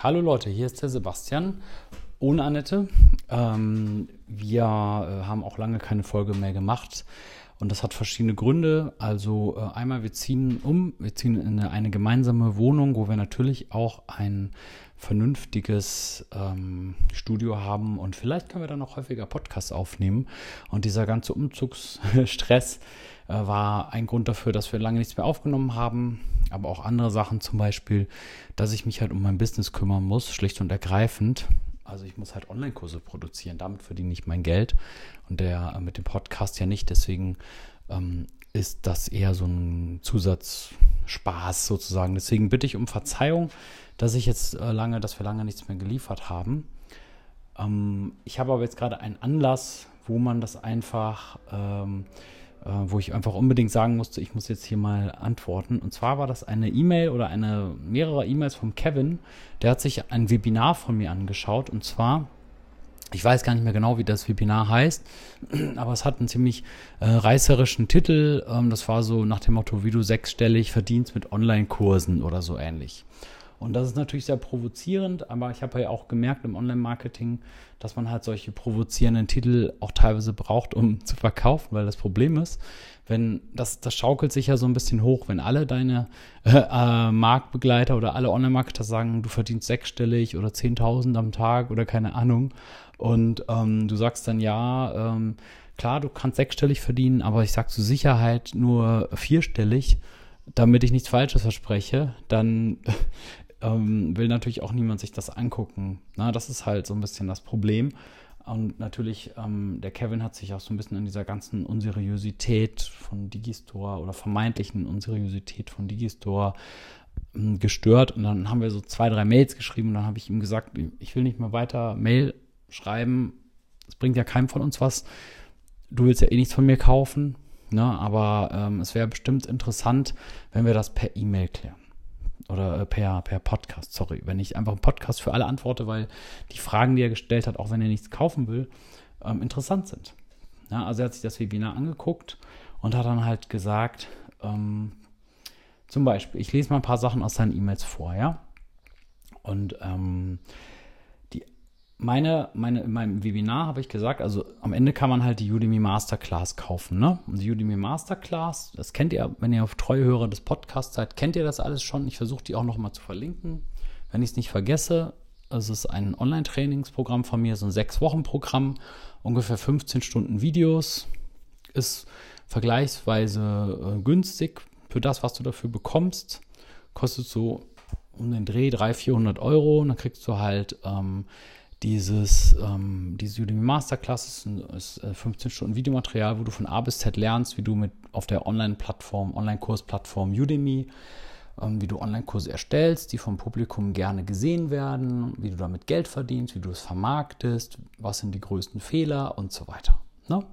Hallo Leute, hier ist der Sebastian ohne Annette. Ähm, wir äh, haben auch lange keine Folge mehr gemacht und das hat verschiedene Gründe. Also äh, einmal, wir ziehen um, wir ziehen in eine, eine, gemeinsame Wohnung, wo wir natürlich auch ein vernünftiges ähm, Studio haben und vielleicht können wir dann auch häufiger Podcasts aufnehmen. Und dieser ganze Umzugsstress äh, war ein Grund dafür, dass wir lange nichts mehr aufgenommen haben aber auch andere Sachen, zum Beispiel, dass ich mich halt um mein Business kümmern muss, schlicht und ergreifend. Also ich muss halt Online-Kurse produzieren, damit verdiene ich mein Geld und der äh, mit dem Podcast ja nicht. Deswegen ähm, ist das eher so ein Zusatzspaß sozusagen. Deswegen bitte ich um Verzeihung, dass ich jetzt äh, lange, dass wir lange nichts mehr geliefert haben. Ähm, ich habe aber jetzt gerade einen Anlass, wo man das einfach ähm, äh, wo ich einfach unbedingt sagen musste, ich muss jetzt hier mal antworten. Und zwar war das eine E-Mail oder eine mehrere E-Mails vom Kevin. Der hat sich ein Webinar von mir angeschaut und zwar ich weiß gar nicht mehr genau, wie das Webinar heißt, aber es hat einen ziemlich äh, reißerischen Titel. Ähm, das war so nach dem Motto, wie du sechsstellig verdienst mit Online-Kursen oder so ähnlich. Und das ist natürlich sehr provozierend, aber ich habe ja auch gemerkt im Online-Marketing, dass man halt solche provozierenden Titel auch teilweise braucht, um zu verkaufen, weil das Problem ist, wenn das, das schaukelt sich ja so ein bisschen hoch, wenn alle deine äh, äh, Marktbegleiter oder alle Online-Marketer sagen, du verdienst sechsstellig oder 10.000 am Tag oder keine Ahnung. Und ähm, du sagst dann ja, ähm, klar, du kannst sechsstellig verdienen, aber ich sag zur Sicherheit nur vierstellig. Damit ich nichts Falsches verspreche, dann ähm, will natürlich auch niemand sich das angucken. Na, das ist halt so ein bisschen das Problem. Und natürlich, ähm, der Kevin hat sich auch so ein bisschen an dieser ganzen Unseriosität von Digistore oder vermeintlichen Unseriosität von Digistore ähm, gestört. Und dann haben wir so zwei, drei Mails geschrieben und dann habe ich ihm gesagt, ich will nicht mehr weiter Mail schreiben. Es bringt ja keinem von uns was. Du willst ja eh nichts von mir kaufen. Ne? Aber ähm, es wäre bestimmt interessant, wenn wir das per E-Mail klären oder äh, per, per Podcast, sorry, wenn ich einfach einen Podcast für alle antworte, weil die Fragen, die er gestellt hat, auch wenn er nichts kaufen will, ähm, interessant sind. Ja, also er hat sich das Webinar angeguckt und hat dann halt gesagt, ähm, zum Beispiel, ich lese mal ein paar Sachen aus seinen E-Mails vor, ja. Und ähm, meine, meine, in meinem Webinar habe ich gesagt, also am Ende kann man halt die Udemy Masterclass kaufen, ne? Und die Udemy Masterclass, das kennt ihr, wenn ihr auf treue Hörer des Podcasts seid, kennt ihr das alles schon. Ich versuche die auch nochmal zu verlinken. Wenn ich es nicht vergesse, es ist ein Online-Trainingsprogramm von mir, so ein Sechs-Wochen-Programm, ungefähr 15 Stunden Videos, ist vergleichsweise äh, günstig für das, was du dafür bekommst. Kostet so um den Dreh 300, 400 Euro und dann kriegst du halt ähm, dieses, ähm, diese Udemy Masterclass ist, ist 15 äh, Stunden Videomaterial, wo du von A bis Z lernst, wie du mit auf der Online-Plattform, Online-Kursplattform Udemy, ähm, wie du Online-Kurse erstellst, die vom Publikum gerne gesehen werden, wie du damit Geld verdienst, wie du es vermarktest, was sind die größten Fehler und so weiter. Ne?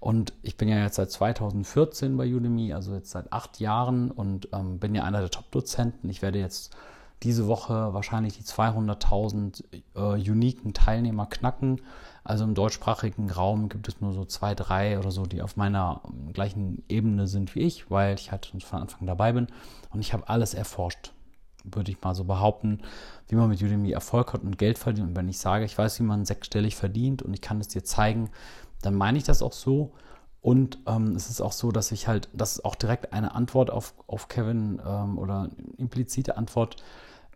Und ich bin ja jetzt seit 2014 bei Udemy, also jetzt seit acht Jahren und ähm, bin ja einer der Top-Dozenten. Ich werde jetzt diese Woche wahrscheinlich die 200.000 äh, uniken Teilnehmer knacken. Also im deutschsprachigen Raum gibt es nur so zwei, drei oder so, die auf meiner ähm, gleichen Ebene sind wie ich, weil ich halt von Anfang dabei bin. Und ich habe alles erforscht, würde ich mal so behaupten, wie man mit Udemy Erfolg hat und Geld verdient. Und wenn ich sage, ich weiß, wie man sechsstellig verdient und ich kann es dir zeigen, dann meine ich das auch so. Und ähm, es ist auch so, dass ich halt, das ist auch direkt eine Antwort auf, auf Kevin ähm, oder implizite Antwort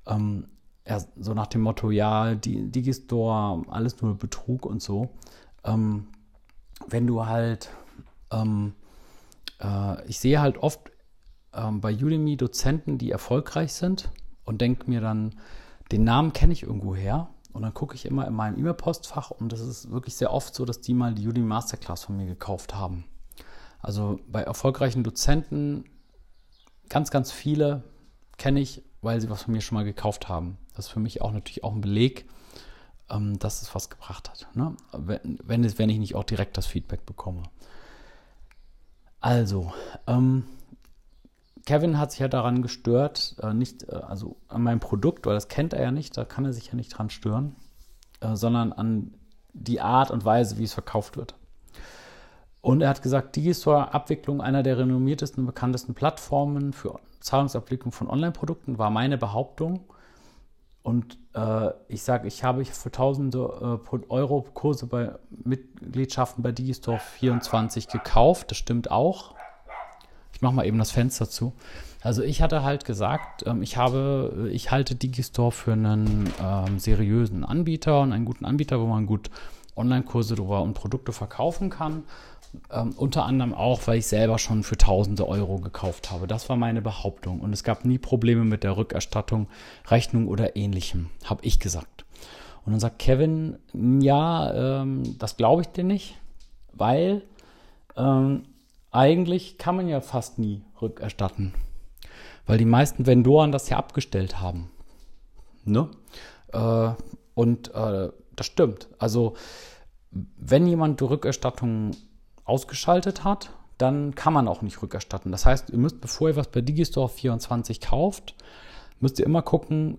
ähm, ja, so nach dem Motto, ja, die Digistore, alles nur Betrug und so. Ähm, wenn du halt, ähm, äh, ich sehe halt oft ähm, bei Udemy Dozenten, die erfolgreich sind und denke mir dann, den Namen kenne ich irgendwo her. Und dann gucke ich immer in meinem E-Mail-Postfach und das ist wirklich sehr oft so, dass die mal die Udemy Masterclass von mir gekauft haben. Also bei erfolgreichen Dozenten, ganz, ganz viele kenne ich weil sie was von mir schon mal gekauft haben. Das ist für mich auch natürlich auch ein Beleg, ähm, dass es was gebracht hat. Ne? Wenn, wenn, es, wenn ich nicht auch direkt das Feedback bekomme. Also, ähm, Kevin hat sich ja daran gestört, äh, nicht, äh, also an meinem Produkt, weil das kennt er ja nicht, da kann er sich ja nicht dran stören, äh, sondern an die Art und Weise, wie es verkauft wird. Und er hat gesagt, Digistore Abwicklung einer der renommiertesten und bekanntesten Plattformen für Zahlungsabwicklung von Online-Produkten war meine Behauptung. und äh, ich sage, ich habe für tausende äh, Euro Kurse bei Mitgliedschaften bei Digistore 24 gekauft. Das stimmt auch. Ich mache mal eben das Fenster zu. Also ich hatte halt gesagt, ähm, ich habe, ich halte Digistore für einen ähm, seriösen Anbieter und einen guten Anbieter, wo man gut Online-Kurse drüber und Produkte verkaufen kann. Ähm, unter anderem auch, weil ich selber schon für tausende Euro gekauft habe. Das war meine Behauptung. Und es gab nie Probleme mit der Rückerstattung, Rechnung oder ähnlichem, habe ich gesagt. Und dann sagt Kevin, ja, ähm, das glaube ich dir nicht, weil ähm, eigentlich kann man ja fast nie rückerstatten. Weil die meisten Vendoren das ja abgestellt haben. Ne? Äh, und äh, das stimmt. Also, wenn jemand die Rückerstattung ausgeschaltet hat, dann kann man auch nicht rückerstatten. Das heißt, ihr müsst, bevor ihr was bei Digistore 24 kauft, müsst ihr immer gucken,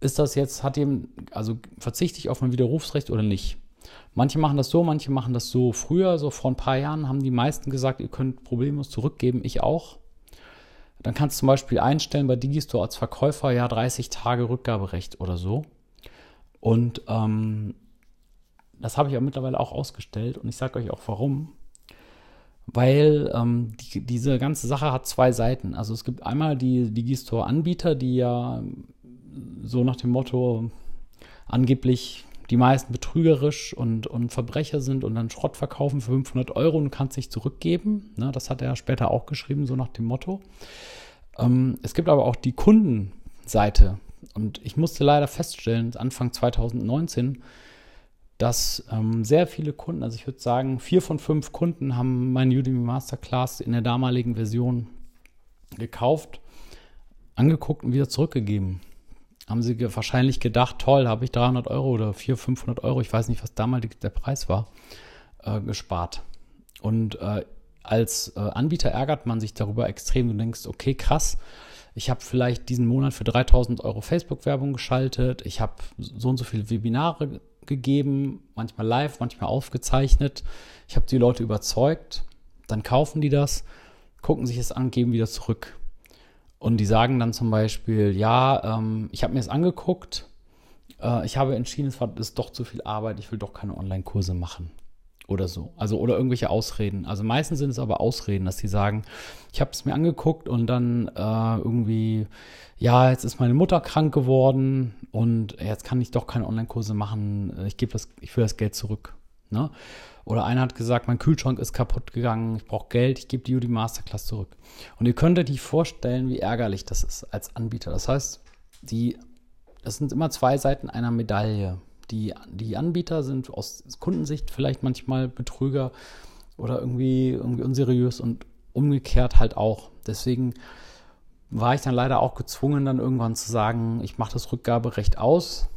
ist das jetzt, hat ihr, also verzichte ich auf mein Widerrufsrecht oder nicht? Manche machen das so, manche machen das so. Früher, so vor ein paar Jahren, haben die meisten gesagt, ihr könnt problemlos zurückgeben, ich auch. Dann kannst du zum Beispiel einstellen bei Digistore als Verkäufer, ja, 30 Tage Rückgaberecht oder so. Und ähm, das habe ich ja mittlerweile auch ausgestellt und ich sage euch auch warum. Weil ähm, die, diese ganze Sache hat zwei Seiten. Also es gibt einmal die Digistore-Anbieter, die ja so nach dem Motto angeblich die meisten betrügerisch und, und Verbrecher sind und dann Schrott verkaufen für 500 Euro und kannst sich zurückgeben. Ne, das hat er später auch geschrieben, so nach dem Motto. Ähm, es gibt aber auch die Kundenseite. Und ich musste leider feststellen, Anfang 2019, dass ähm, sehr viele Kunden, also ich würde sagen, vier von fünf Kunden haben meine Udemy Masterclass in der damaligen Version gekauft, angeguckt und wieder zurückgegeben. Haben sie wahrscheinlich gedacht, toll, habe ich 300 Euro oder 400, 500 Euro, ich weiß nicht, was damals der Preis war, äh, gespart. Und äh, als äh, Anbieter ärgert man sich darüber extrem. Du denkst, okay, krass, ich habe vielleicht diesen Monat für 3000 Euro Facebook-Werbung geschaltet, ich habe so und so viele Webinare gegeben, manchmal live, manchmal aufgezeichnet. Ich habe die Leute überzeugt, dann kaufen die das, gucken sich es an, geben wieder zurück. Und die sagen dann zum Beispiel, ja, ähm, ich habe mir es angeguckt, äh, ich habe entschieden, es war, ist doch zu viel Arbeit, ich will doch keine Online-Kurse machen oder so. Also oder irgendwelche Ausreden. Also meistens sind es aber Ausreden, dass sie sagen, ich habe es mir angeguckt und dann äh, irgendwie, ja, jetzt ist meine Mutter krank geworden und jetzt kann ich doch keine Online-Kurse machen. Ich gebe das, ich will das Geld zurück. Ne? Oder einer hat gesagt, mein Kühlschrank ist kaputt gegangen, ich brauche Geld, ich gebe die Udemy Masterclass zurück. Und ihr könnt euch vorstellen, wie ärgerlich das ist als Anbieter. Das heißt, die, das sind immer zwei Seiten einer Medaille. Die, die Anbieter sind aus Kundensicht vielleicht manchmal Betrüger oder irgendwie, irgendwie unseriös und umgekehrt halt auch. Deswegen war ich dann leider auch gezwungen, dann irgendwann zu sagen, ich mache das Rückgaberecht aus,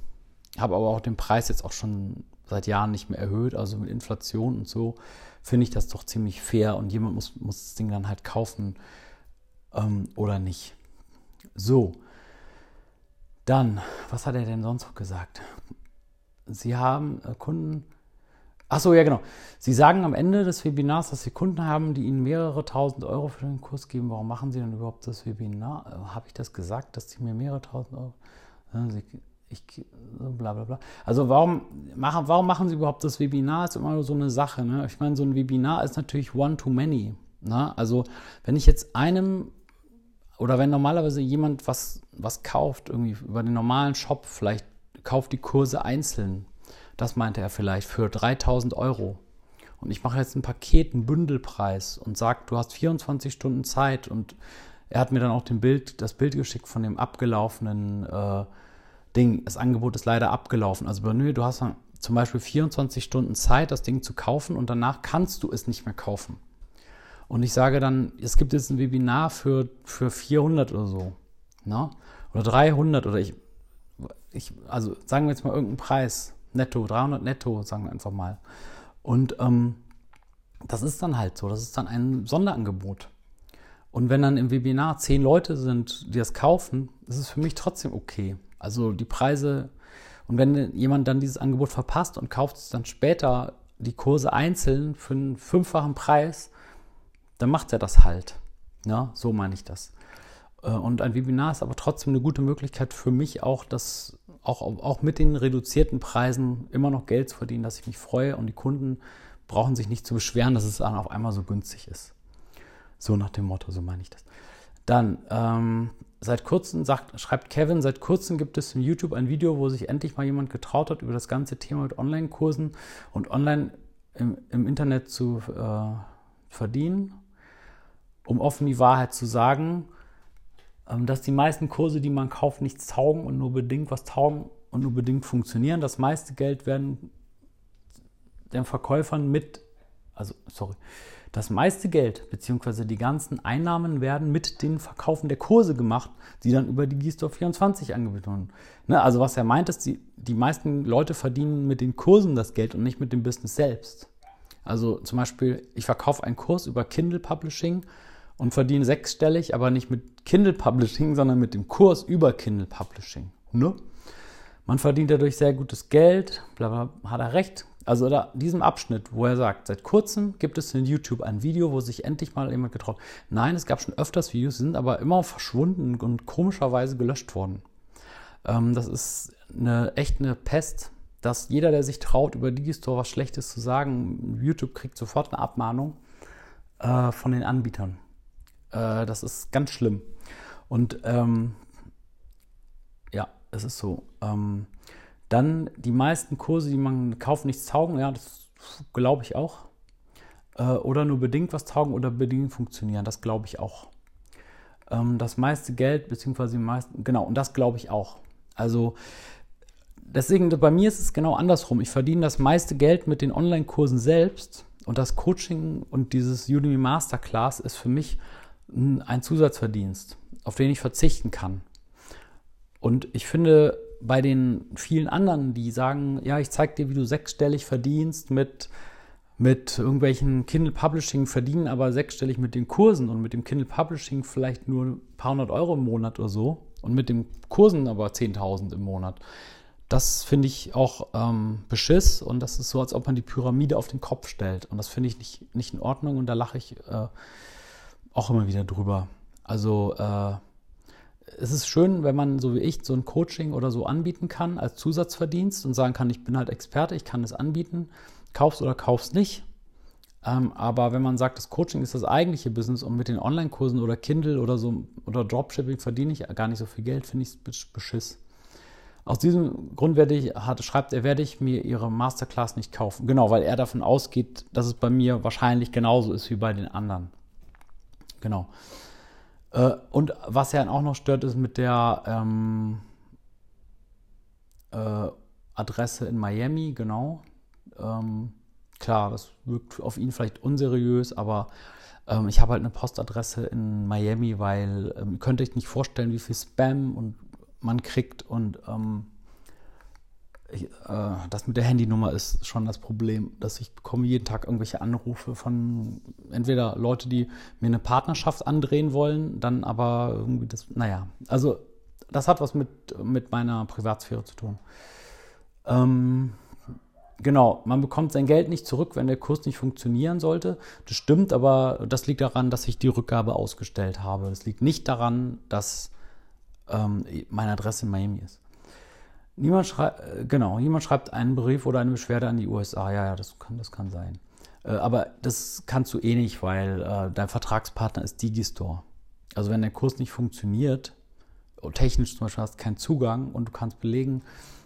habe aber auch den Preis jetzt auch schon seit Jahren nicht mehr erhöht. Also mit Inflation und so finde ich das doch ziemlich fair und jemand muss, muss das Ding dann halt kaufen ähm, oder nicht. So, dann, was hat er denn sonst noch gesagt? Sie haben äh, Kunden. Ach so, ja, genau. Sie sagen am Ende des Webinars, dass Sie Kunden haben, die Ihnen mehrere tausend Euro für den Kurs geben. Warum machen Sie denn überhaupt das Webinar? Äh, Habe ich das gesagt, dass Sie mir mehrere tausend Euro. Sie, ich, bla bla bla. Also warum machen, warum machen Sie überhaupt das Webinar? Ist immer so eine Sache. Ne? Ich meine, so ein Webinar ist natürlich one to many. Ne? Also wenn ich jetzt einem oder wenn normalerweise jemand was, was kauft, irgendwie über den normalen Shop vielleicht kauft die Kurse einzeln. Das meinte er vielleicht für 3000 Euro. Und ich mache jetzt ein Paket, einen Bündelpreis und sage, du hast 24 Stunden Zeit. Und er hat mir dann auch Bild, das Bild geschickt von dem abgelaufenen äh, Ding. Das Angebot ist leider abgelaufen. Also nö, du hast dann zum Beispiel 24 Stunden Zeit, das Ding zu kaufen und danach kannst du es nicht mehr kaufen. Und ich sage dann, es gibt jetzt ein Webinar für, für 400 oder so. Ne? Oder 300 oder ich, ich, also sagen wir jetzt mal irgendeinen Preis, netto, 300 netto, sagen wir einfach mal. Und ähm, das ist dann halt so, das ist dann ein Sonderangebot. Und wenn dann im Webinar zehn Leute sind, die das kaufen, ist es für mich trotzdem okay. Also die Preise, und wenn jemand dann dieses Angebot verpasst und kauft es dann später die Kurse einzeln für einen fünffachen Preis, dann macht er das halt. Ja, so meine ich das. Äh, und ein Webinar ist aber trotzdem eine gute Möglichkeit für mich auch, das auch, auch mit den reduzierten Preisen immer noch Geld zu verdienen, dass ich mich freue und die Kunden brauchen sich nicht zu beschweren, dass es dann auf einmal so günstig ist. So nach dem Motto, so meine ich das. Dann, ähm, seit kurzem, sagt, schreibt Kevin, seit kurzem gibt es im YouTube ein Video, wo sich endlich mal jemand getraut hat, über das ganze Thema mit Online-Kursen und online im, im Internet zu äh, verdienen. Um offen die Wahrheit zu sagen, dass die meisten Kurse, die man kauft, nichts taugen und nur bedingt was taugen und nur bedingt funktionieren. Das meiste Geld werden den Verkäufern mit, also sorry, das meiste Geld bzw. die ganzen Einnahmen werden mit den Verkaufen der Kurse gemacht, die dann über die Gistore 24 angeboten werden. Ne, also was er meint, ist, die, die meisten Leute verdienen mit den Kursen das Geld und nicht mit dem Business selbst. Also zum Beispiel, ich verkaufe einen Kurs über Kindle Publishing und verdiene sechsstellig, aber nicht mit Kindle Publishing, sondern mit dem Kurs über Kindle Publishing. Ne? Man verdient dadurch sehr gutes Geld, bla bla, hat er recht. Also da, diesem Abschnitt, wo er sagt, seit kurzem gibt es in YouTube ein Video, wo sich endlich mal jemand getraut. Nein, es gab schon öfters Videos, sind aber immer verschwunden und komischerweise gelöscht worden. Ähm, das ist eine, echt eine Pest, dass jeder, der sich traut, über Digistore was Schlechtes zu sagen, YouTube kriegt sofort eine Abmahnung äh, von den Anbietern. Äh, das ist ganz schlimm. Und ähm, ja, es ist so. Ähm, dann die meisten Kurse, die man kauft, nichts taugen, ja, das glaube ich auch. Äh, oder nur bedingt was taugen oder bedingt funktionieren, das glaube ich auch. Ähm, das meiste Geld, beziehungsweise die meisten, genau, und das glaube ich auch. Also deswegen, bei mir ist es genau andersrum. Ich verdiene das meiste Geld mit den Online-Kursen selbst und das Coaching und dieses Udemy Masterclass ist für mich ein Zusatzverdienst, auf den ich verzichten kann. Und ich finde, bei den vielen anderen, die sagen, ja, ich zeige dir, wie du sechsstellig verdienst mit, mit irgendwelchen Kindle Publishing, verdienen aber sechsstellig mit den Kursen und mit dem Kindle Publishing vielleicht nur ein paar hundert Euro im Monat oder so und mit den Kursen aber 10.000 im Monat. Das finde ich auch ähm, Beschiss und das ist so, als ob man die Pyramide auf den Kopf stellt. Und das finde ich nicht, nicht in Ordnung und da lache ich äh, auch immer wieder drüber. Also äh, es ist schön, wenn man so wie ich so ein Coaching oder so anbieten kann als Zusatzverdienst und sagen kann, ich bin halt Experte, ich kann es anbieten, kaufst oder kaufst nicht. Ähm, aber wenn man sagt, das Coaching ist das eigentliche Business und mit den Online-Kursen oder Kindle oder so oder Dropshipping verdiene ich gar nicht so viel Geld, finde ich es beschiss. Aus diesem Grund werde ich, hat, schreibt er, werde ich mir ihre Masterclass nicht kaufen. Genau, weil er davon ausgeht, dass es bei mir wahrscheinlich genauso ist wie bei den anderen. Genau. Äh, und was ja auch noch stört, ist mit der ähm, äh, Adresse in Miami, genau. Ähm, klar, das wirkt auf ihn vielleicht unseriös, aber ähm, ich habe halt eine Postadresse in Miami, weil ähm, könnte ich nicht vorstellen, wie viel Spam und man kriegt und ähm, ich, äh, das mit der Handynummer ist schon das Problem, dass ich bekomme jeden Tag irgendwelche Anrufe von entweder Leute, die mir eine Partnerschaft andrehen wollen, dann aber irgendwie das, naja, also das hat was mit, mit meiner Privatsphäre zu tun. Ähm, genau, man bekommt sein Geld nicht zurück, wenn der Kurs nicht funktionieren sollte. Das stimmt, aber das liegt daran, dass ich die Rückgabe ausgestellt habe. Das liegt nicht daran, dass ähm, meine Adresse in Miami ist. Niemand schreibt, äh, genau, niemand schreibt einen Brief oder eine Beschwerde an die USA. Ja, ja, das kann, das kann sein. Äh, aber das kannst du eh nicht, weil äh, dein Vertragspartner ist Digistore. Also wenn der Kurs nicht funktioniert, technisch zum Beispiel hast du keinen Zugang und du kannst belegen,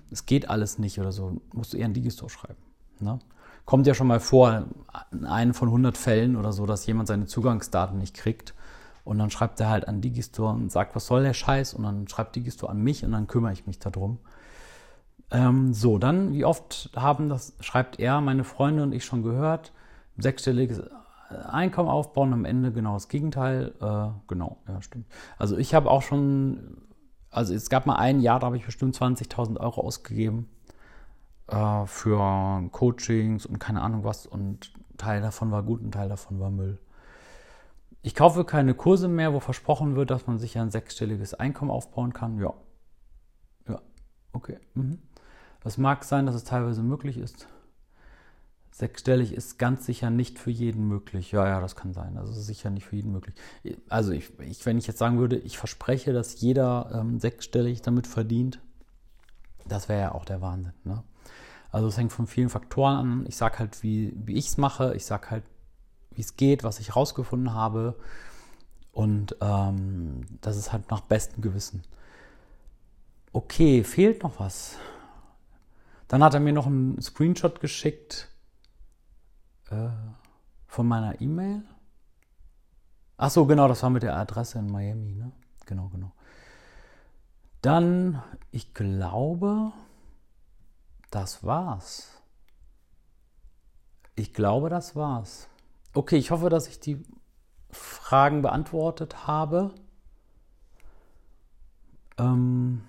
es geht alles nicht oder so, musst du eher einen Digistore schreiben. Ne? Kommt ja schon mal vor, in einem von 100 Fällen oder so, dass jemand seine Zugangsdaten nicht kriegt. Und dann schreibt er halt an Digistore und sagt, was soll der Scheiß? Und dann schreibt Digistore an mich und dann kümmere ich mich darum. Ähm, so, dann, wie oft haben das, schreibt er, meine Freunde und ich schon gehört, sechsstelliges Einkommen aufbauen, am Ende genau das Gegenteil. Äh, genau, ja, stimmt. Also ich habe auch schon, also es gab mal ein Jahr, da habe ich bestimmt 20.000 Euro ausgegeben äh, für Coachings und keine Ahnung was und Teil davon war gut, ein Teil davon war Müll. Ich kaufe keine Kurse mehr, wo versprochen wird, dass man sich ein sechsstelliges Einkommen aufbauen kann. Ja. Okay. Mhm. Es mag sein, dass es teilweise möglich ist. Sechsstellig ist ganz sicher nicht für jeden möglich. Ja, ja, das kann sein. Also sicher nicht für jeden möglich. Also ich, ich wenn ich jetzt sagen würde, ich verspreche, dass jeder ähm, sechsstellig damit verdient, das wäre ja auch der Wahnsinn. Ne? Also es hängt von vielen Faktoren an. Ich sage halt, wie, wie ich es mache. Ich sage halt, wie es geht, was ich rausgefunden habe. Und ähm, das ist halt nach bestem Gewissen. Okay, fehlt noch was. Dann hat er mir noch einen Screenshot geschickt äh, von meiner E-Mail. Ach so, genau, das war mit der Adresse in Miami, ne? Genau, genau. Dann, ich glaube, das war's. Ich glaube, das war's. Okay, ich hoffe, dass ich die Fragen beantwortet habe. Ähm,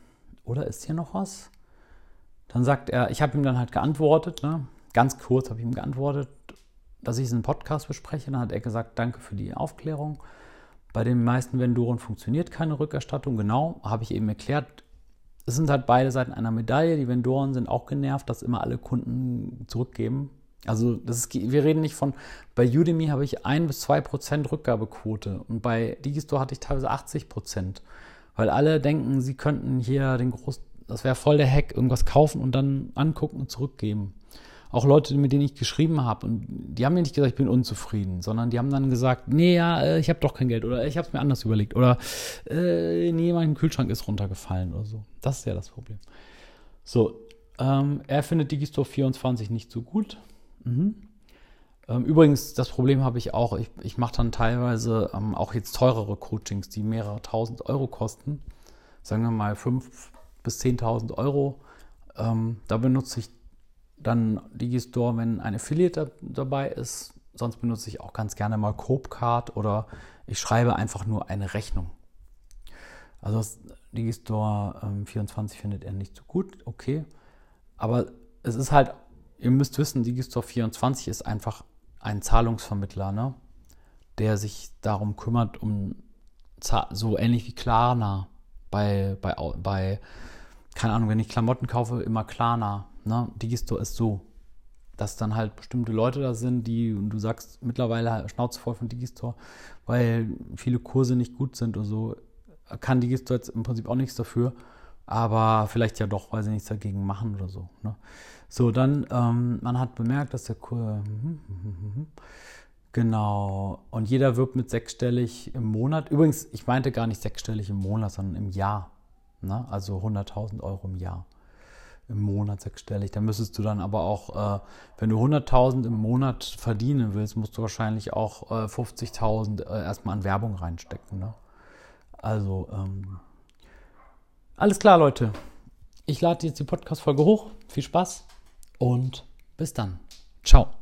oder ist hier noch was? Dann sagt er, ich habe ihm dann halt geantwortet, ne? ganz kurz habe ich ihm geantwortet, dass ich es in Podcast bespreche. Dann hat er gesagt, danke für die Aufklärung. Bei den meisten Vendoren funktioniert keine Rückerstattung. Genau, habe ich eben erklärt. Es sind halt beide Seiten einer Medaille. Die Vendoren sind auch genervt, dass immer alle Kunden zurückgeben. Also das ist, wir reden nicht von, bei Udemy habe ich 1 bis 2 Prozent Rückgabequote und bei Digistore hatte ich teilweise 80 Prozent, weil alle denken, sie könnten hier den großen, das wäre voll der Hack, irgendwas kaufen und dann angucken und zurückgeben auch Leute, mit denen ich geschrieben habe, und die haben mir nicht gesagt, ich bin unzufrieden, sondern die haben dann gesagt, nee, ja, äh, ich habe doch kein Geld oder ich habe es mir anders überlegt oder äh, nee, mein Kühlschrank ist runtergefallen oder so. Das ist ja das Problem. So, ähm, er findet Digistore 24 nicht so gut. Mhm. Ähm, übrigens, das Problem habe ich auch. Ich, ich mache dann teilweise ähm, auch jetzt teurere Coachings, die mehrere tausend Euro kosten. Sagen wir mal fünf bis 10.000 Euro. Ähm, da benutze ich dann Digistore, wenn ein Affiliate dabei ist. Sonst benutze ich auch ganz gerne mal Copecard oder ich schreibe einfach nur eine Rechnung. Also Digistore ähm, 24 findet er nicht so gut, okay. Aber es ist halt, ihr müsst wissen, Digistore 24 ist einfach ein Zahlungsvermittler, ne? der sich darum kümmert, um so ähnlich wie Klarna bei, bei, bei, keine Ahnung, wenn ich Klamotten kaufe, immer Klarna Ne? Digistore ist so, dass dann halt bestimmte Leute da sind, die, und du sagst mittlerweile halt Schnauze voll von Digistore, weil viele Kurse nicht gut sind oder so, kann Digistore jetzt im Prinzip auch nichts dafür, aber vielleicht ja doch, weil sie nichts dagegen machen oder so. Ne? So, dann, ähm, man hat bemerkt, dass der Kurs, genau, und jeder wirbt mit sechsstellig im Monat. Übrigens, ich meinte gar nicht sechsstellig im Monat, sondern im Jahr. Ne? Also 100.000 Euro im Jahr im Monat sechsstellig. Da müsstest du dann aber auch, äh, wenn du 100.000 im Monat verdienen willst, musst du wahrscheinlich auch äh, 50.000 äh, erstmal an Werbung reinstecken. Ne? Also, ähm, alles klar, Leute. Ich lade jetzt die Podcast-Folge hoch. Viel Spaß und bis dann. Ciao.